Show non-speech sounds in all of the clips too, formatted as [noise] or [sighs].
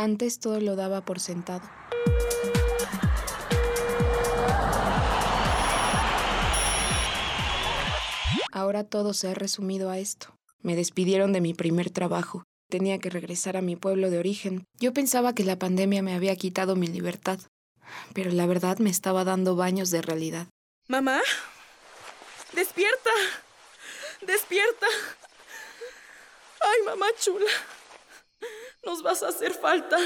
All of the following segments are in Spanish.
Antes todo lo daba por sentado. Ahora todo se ha resumido a esto. Me despidieron de mi primer trabajo. Tenía que regresar a mi pueblo de origen. Yo pensaba que la pandemia me había quitado mi libertad, pero la verdad me estaba dando baños de realidad. ¿Mamá? ¡Despierta! ¡Despierta! ¡Ay, mamá chula! Nos vas a hacer falta.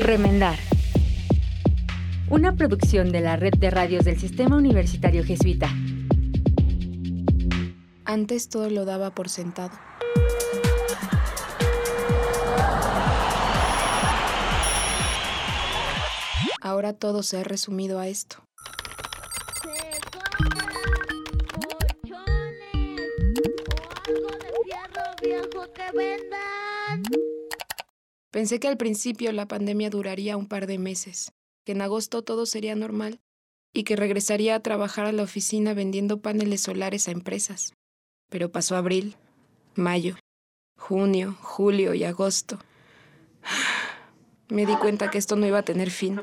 Remendar. Una producción de la red de radios del Sistema Universitario Jesuita. Antes todo lo daba por sentado. Ahora todo se ha resumido a esto. Pensé que al principio la pandemia duraría un par de meses, que en agosto todo sería normal y que regresaría a trabajar a la oficina vendiendo paneles solares a empresas. Pero pasó abril, mayo, junio, julio y agosto. Me di cuenta que esto no iba a tener fin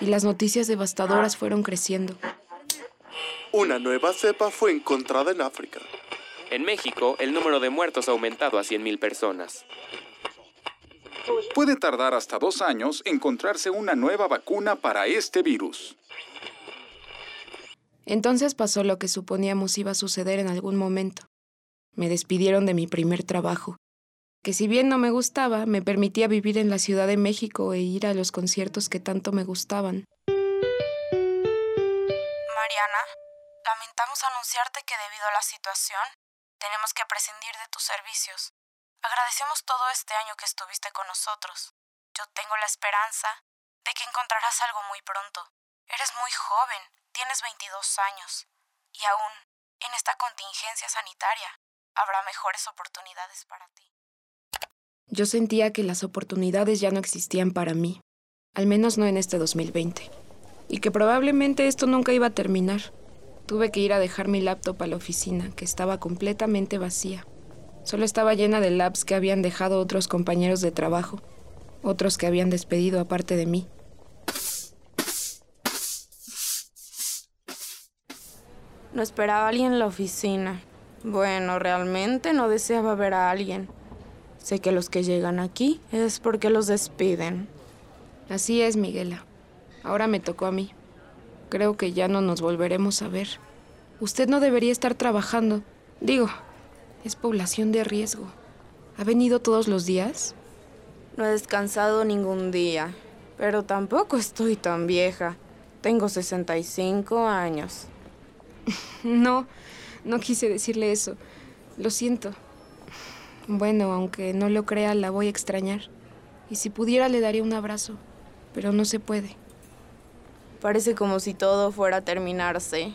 y las noticias devastadoras fueron creciendo. Una nueva cepa fue encontrada en África. En México, el número de muertos ha aumentado a 100.000 personas. Puede tardar hasta dos años encontrarse una nueva vacuna para este virus. Entonces pasó lo que suponíamos iba a suceder en algún momento. Me despidieron de mi primer trabajo, que si bien no me gustaba, me permitía vivir en la Ciudad de México e ir a los conciertos que tanto me gustaban. Mariana, lamentamos anunciarte que debido a la situación, tenemos que prescindir de tus servicios. Agradecemos todo este año que estuviste con nosotros. Yo tengo la esperanza de que encontrarás algo muy pronto. Eres muy joven, tienes 22 años, y aún, en esta contingencia sanitaria, habrá mejores oportunidades para ti. Yo sentía que las oportunidades ya no existían para mí, al menos no en este 2020, y que probablemente esto nunca iba a terminar. Tuve que ir a dejar mi laptop a la oficina, que estaba completamente vacía. Solo estaba llena de labs que habían dejado otros compañeros de trabajo, otros que habían despedido aparte de mí. No esperaba a alguien en la oficina. Bueno, realmente no deseaba ver a alguien. Sé que los que llegan aquí es porque los despiden. Así es, Miguela. Ahora me tocó a mí. Creo que ya no nos volveremos a ver. Usted no debería estar trabajando. Digo, es población de riesgo. ¿Ha venido todos los días? No he descansado ningún día, pero tampoco estoy tan vieja. Tengo 65 años. [laughs] no, no quise decirle eso. Lo siento. Bueno, aunque no lo crea, la voy a extrañar. Y si pudiera le daría un abrazo, pero no se puede. Parece como si todo fuera a terminarse.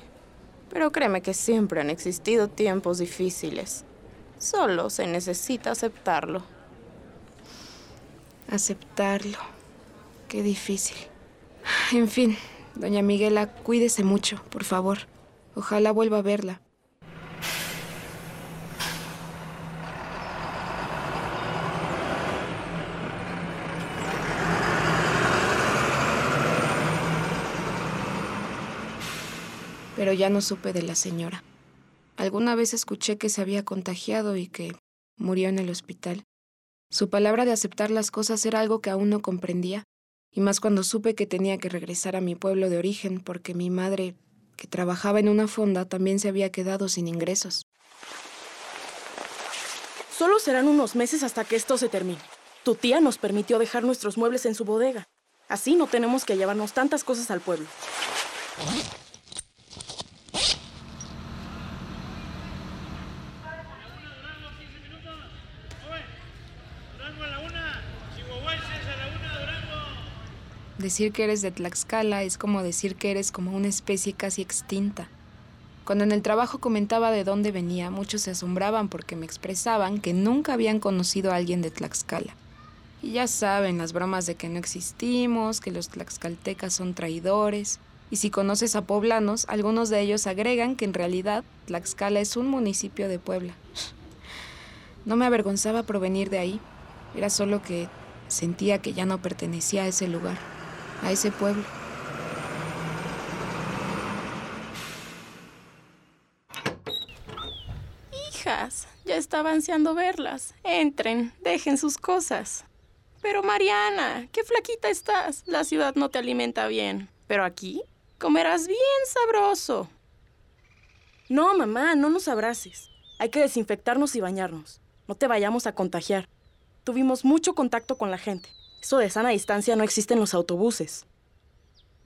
Pero créeme que siempre han existido tiempos difíciles. Solo se necesita aceptarlo. Aceptarlo. Qué difícil. En fin, doña Miguela, cuídese mucho, por favor. Ojalá vuelva a verla. Pero ya no supe de la señora. Alguna vez escuché que se había contagiado y que murió en el hospital. Su palabra de aceptar las cosas era algo que aún no comprendía, y más cuando supe que tenía que regresar a mi pueblo de origen porque mi madre, que trabajaba en una fonda, también se había quedado sin ingresos. Solo serán unos meses hasta que esto se termine. Tu tía nos permitió dejar nuestros muebles en su bodega. Así no tenemos que llevarnos tantas cosas al pueblo. Decir que eres de Tlaxcala es como decir que eres como una especie casi extinta. Cuando en el trabajo comentaba de dónde venía, muchos se asombraban porque me expresaban que nunca habían conocido a alguien de Tlaxcala. Y ya saben las bromas de que no existimos, que los tlaxcaltecas son traidores. Y si conoces a poblanos, algunos de ellos agregan que en realidad Tlaxcala es un municipio de Puebla. No me avergonzaba provenir de ahí, era solo que Sentía que ya no pertenecía a ese lugar, a ese pueblo. Hijas, ya estaba ansiando verlas. Entren, dejen sus cosas. Pero Mariana, qué flaquita estás. La ciudad no te alimenta bien. Pero aquí comerás bien sabroso. No, mamá, no nos abraces. Hay que desinfectarnos y bañarnos. No te vayamos a contagiar. Tuvimos mucho contacto con la gente. Eso de sana distancia no existe en los autobuses.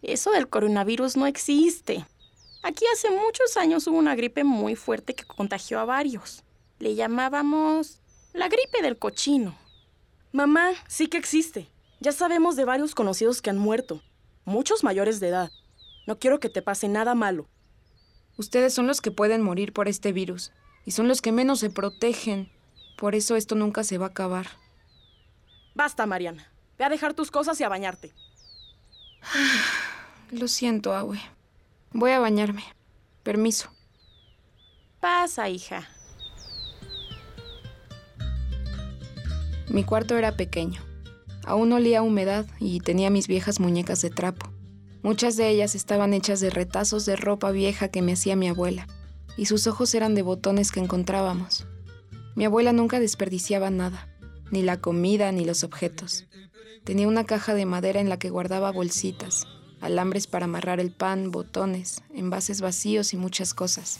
Eso del coronavirus no existe. Aquí hace muchos años hubo una gripe muy fuerte que contagió a varios. Le llamábamos la gripe del cochino. Mamá, sí que existe. Ya sabemos de varios conocidos que han muerto, muchos mayores de edad. No quiero que te pase nada malo. Ustedes son los que pueden morir por este virus y son los que menos se protegen. Por eso esto nunca se va a acabar. Basta, Mariana. Ve a dejar tus cosas y a bañarte. [sighs] Lo siento, Awe. Voy a bañarme. Permiso. Pasa, hija. Mi cuarto era pequeño. Aún olía a humedad y tenía mis viejas muñecas de trapo. Muchas de ellas estaban hechas de retazos de ropa vieja que me hacía mi abuela, y sus ojos eran de botones que encontrábamos. Mi abuela nunca desperdiciaba nada, ni la comida ni los objetos. Tenía una caja de madera en la que guardaba bolsitas, alambres para amarrar el pan, botones, envases vacíos y muchas cosas.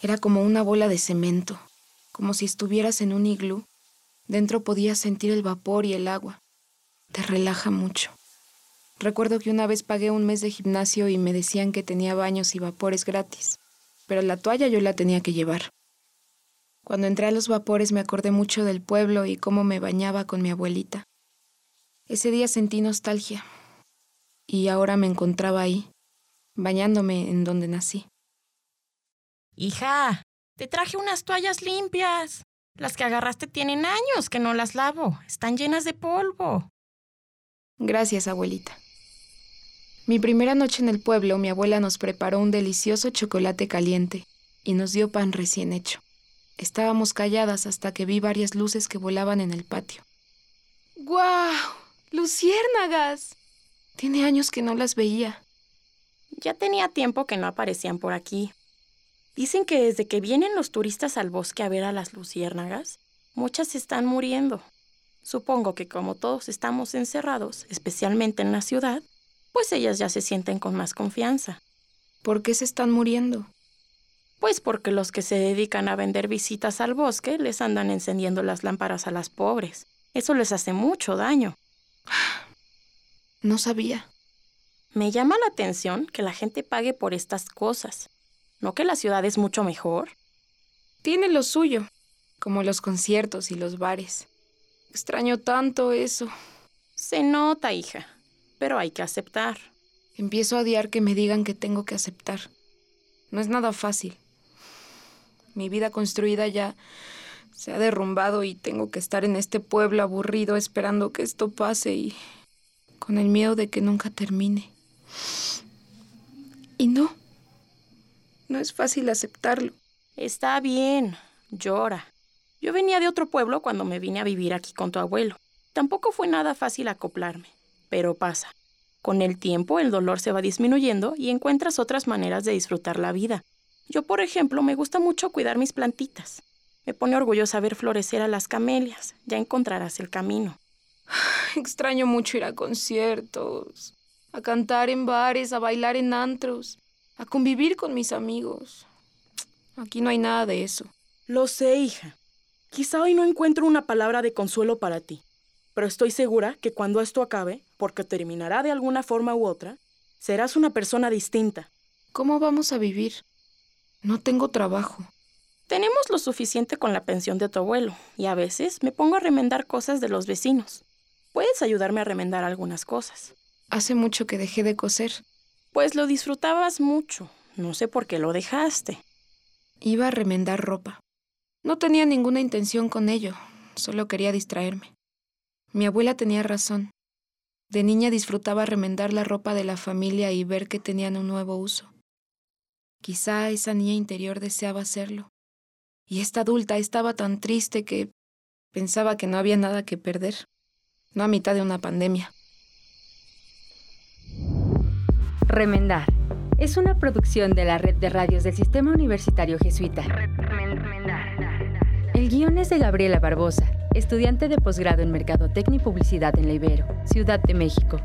Era como una bola de cemento, como si estuvieras en un iglú. Dentro podías sentir el vapor y el agua. Te relaja mucho. Recuerdo que una vez pagué un mes de gimnasio y me decían que tenía baños y vapores gratis, pero la toalla yo la tenía que llevar. Cuando entré a los vapores me acordé mucho del pueblo y cómo me bañaba con mi abuelita. Ese día sentí nostalgia y ahora me encontraba ahí, bañándome en donde nací. Hija, te traje unas toallas limpias. Las que agarraste tienen años que no las lavo. Están llenas de polvo. Gracias, abuelita. Mi primera noche en el pueblo, mi abuela nos preparó un delicioso chocolate caliente y nos dio pan recién hecho. Estábamos calladas hasta que vi varias luces que volaban en el patio. ¡Guau! ¡Luciérnagas! Tiene años que no las veía. Ya tenía tiempo que no aparecían por aquí. Dicen que desde que vienen los turistas al bosque a ver a las luciérnagas, muchas están muriendo. Supongo que como todos estamos encerrados, especialmente en la ciudad, pues ellas ya se sienten con más confianza. ¿Por qué se están muriendo? Pues porque los que se dedican a vender visitas al bosque les andan encendiendo las lámparas a las pobres. Eso les hace mucho daño. No sabía. Me llama la atención que la gente pague por estas cosas. ¿No que la ciudad es mucho mejor? Tiene lo suyo, como los conciertos y los bares. Extraño tanto eso. Se nota, hija, pero hay que aceptar. Empiezo a odiar que me digan que tengo que aceptar. No es nada fácil. Mi vida construida ya se ha derrumbado y tengo que estar en este pueblo aburrido esperando que esto pase y con el miedo de que nunca termine. Y no, no es fácil aceptarlo. Está bien, llora. Yo venía de otro pueblo cuando me vine a vivir aquí con tu abuelo. Tampoco fue nada fácil acoplarme, pero pasa. Con el tiempo el dolor se va disminuyendo y encuentras otras maneras de disfrutar la vida. Yo, por ejemplo, me gusta mucho cuidar mis plantitas. Me pone orgullosa ver florecer a las camelias. Ya encontrarás el camino. [sighs] Extraño mucho ir a conciertos, a cantar en bares, a bailar en antros, a convivir con mis amigos. Aquí no hay nada de eso. Lo sé, hija. Quizá hoy no encuentro una palabra de consuelo para ti, pero estoy segura que cuando esto acabe, porque terminará de alguna forma u otra, serás una persona distinta. ¿Cómo vamos a vivir? No tengo trabajo. Tenemos lo suficiente con la pensión de tu abuelo, y a veces me pongo a remendar cosas de los vecinos. Puedes ayudarme a remendar algunas cosas. Hace mucho que dejé de coser. Pues lo disfrutabas mucho. No sé por qué lo dejaste. Iba a remendar ropa. No tenía ninguna intención con ello, solo quería distraerme. Mi abuela tenía razón. De niña disfrutaba remendar la ropa de la familia y ver que tenían un nuevo uso. Quizá esa niña interior deseaba hacerlo. Y esta adulta estaba tan triste que Pensaba que no había nada que perder. No a mitad de una pandemia. Remendar. Es una producción de la red de radios del Sistema Universitario Jesuita. El guion es de Gabriela Barbosa, estudiante de posgrado en Mercadotecnia y Publicidad en la Ibero, Ciudad de México.